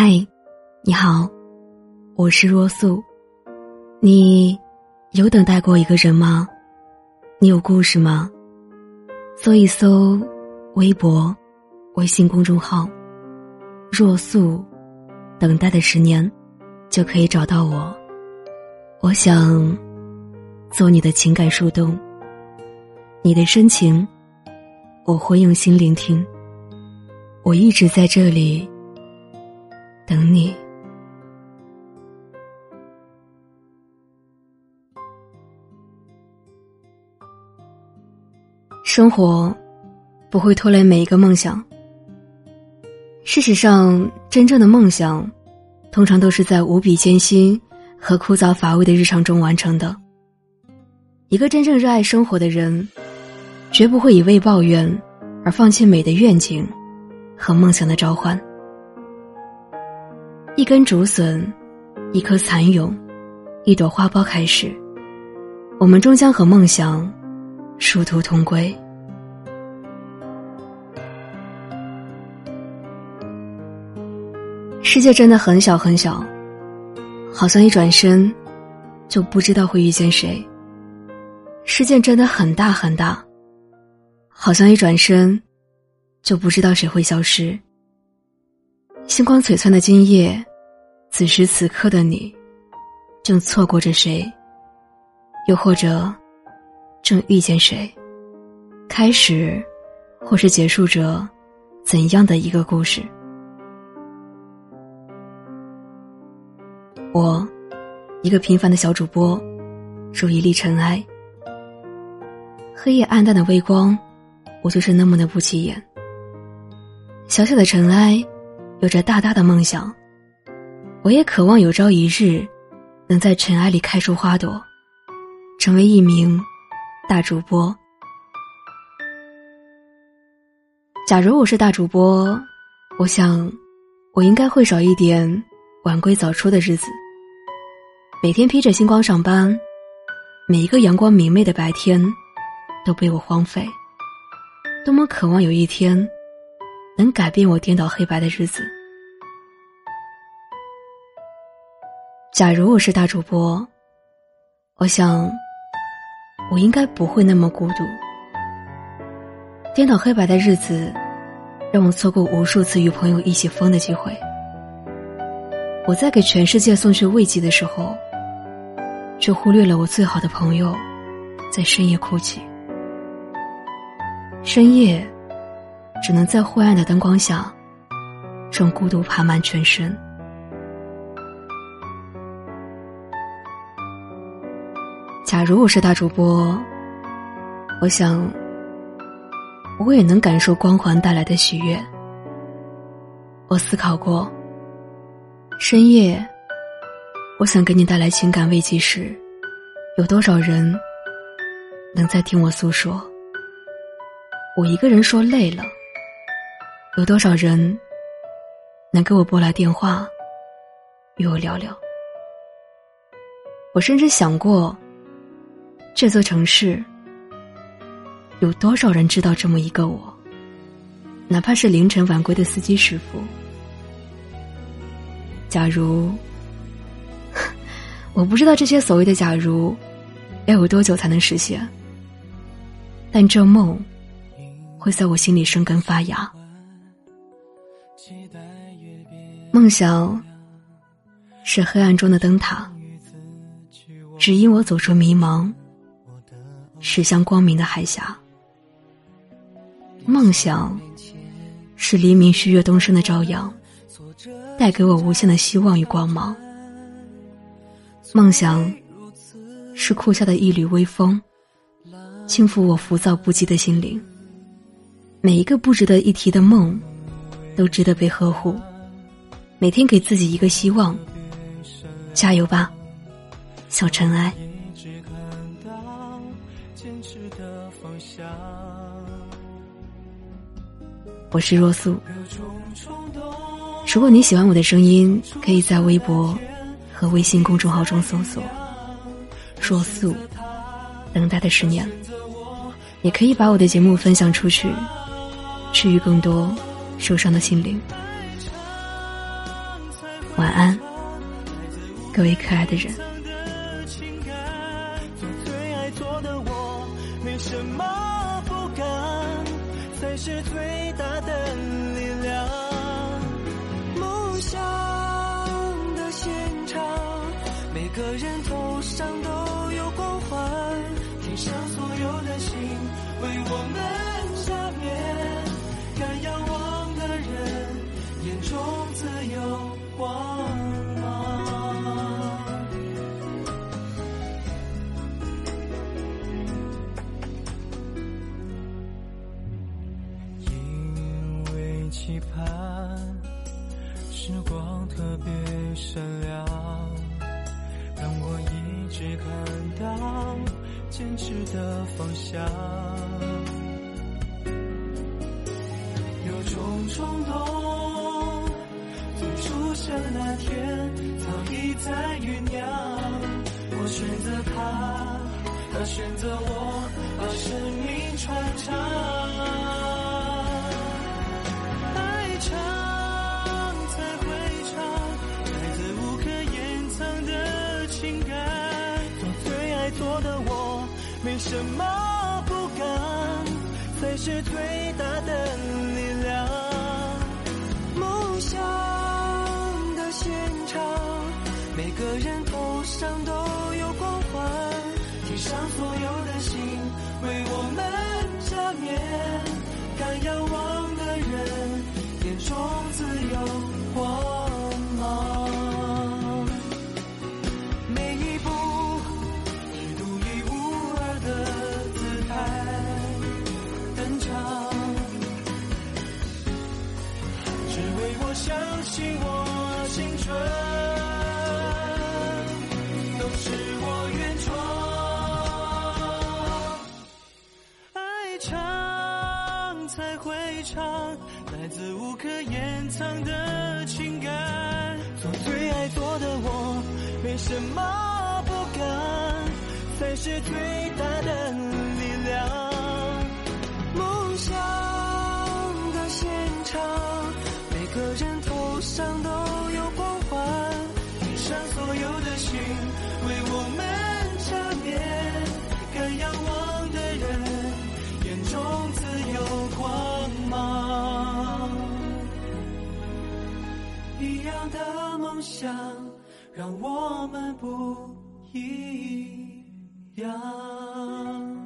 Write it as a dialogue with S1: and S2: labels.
S1: 嗨，你好，我是若素。你有等待过一个人吗？你有故事吗？搜一搜微博、微信公众号“若素”，等待的十年，就可以找到我。我想做你的情感树洞，你的深情，我会用心聆听。我一直在这里等你。生活不会拖累每一个梦想。事实上，真正的梦想，通常都是在无比艰辛和枯燥乏味的日常中完成的。一个真正热爱生活的人，绝不会以为抱怨而放弃美的愿景和梦想的召唤。一根竹笋，一颗蚕蛹，一朵花苞开始，我们终将和梦想。殊途同归。世界真的很小很小，好像一转身就不知道会遇见谁。世界真的很大很大，好像一转身就不知道谁会消失。星光璀璨的今夜，此时此刻的你，正错过着谁？又或者？正遇见谁，开始，或是结束着怎样的一个故事？我，一个平凡的小主播，如一粒尘埃。黑夜暗淡的微光，我就是那么的不起眼。小小的尘埃，有着大大的梦想。我也渴望有朝一日，能在尘埃里开出花朵，成为一名。大主播，假如我是大主播，我想，我应该会少一点晚归早出的日子。每天披着星光上班，每一个阳光明媚的白天，都被我荒废。多么渴望有一天，能改变我颠倒黑白的日子。假如我是大主播，我想。我应该不会那么孤独。颠倒黑白的日子，让我错过无数次与朋友一起疯的机会。我在给全世界送去慰藉的时候，却忽略了我最好的朋友，在深夜哭泣。深夜，只能在灰暗的灯光下，让孤独爬满全身。假如我是大主播，我想，我也能感受光环带来的喜悦。我思考过，深夜，我想给你带来情感慰藉时，有多少人能在听我诉说？我一个人说累了，有多少人能给我拨来电话，与我聊聊？我甚至想过。这座城市，有多少人知道这么一个我？哪怕是凌晨晚归的司机师傅。假如，我不知道这些所谓的假如，要有多久才能实现？但这梦，会在我心里生根发芽。梦想，是黑暗中的灯塔，指引我走出迷茫。驶向光明的海峡。梦想，是黎明旭月东升的朝阳，带给我无限的希望与光芒。梦想，是酷夏的一缕微风，轻抚我浮躁不羁的心灵。每一个不值得一提的梦，都值得被呵护。每天给自己一个希望，加油吧，小尘埃。我是若素。如果你喜欢我的声音，可以在微博和微信公众号中搜索“若素”，等待的十年。也可以把我的节目分享出去，治愈更多受伤的心灵。晚安，各位可爱的人。
S2: 是最大的力量。梦想的现场，每个人头上都有光环，天上所有的星为我们加冕。敢仰望的人，眼中自有光。期盼时光特别闪亮，让我一直看到坚持的方向。有种冲动，从出生那天早已在酝酿。我选择他，他选择我，把生命传唱。没什么不敢，才是最大的力量。梦想的现场，每个人头上都有光环。天上所有相信我，青春都是我原创。爱唱才会唱，来自无可掩藏的情感。做最爱做的我，没什么不敢，才是最大的路上都有光环，地上所有的心为我们加冕。敢仰望的人，眼中自有光芒。一样的梦想，让我们不一样。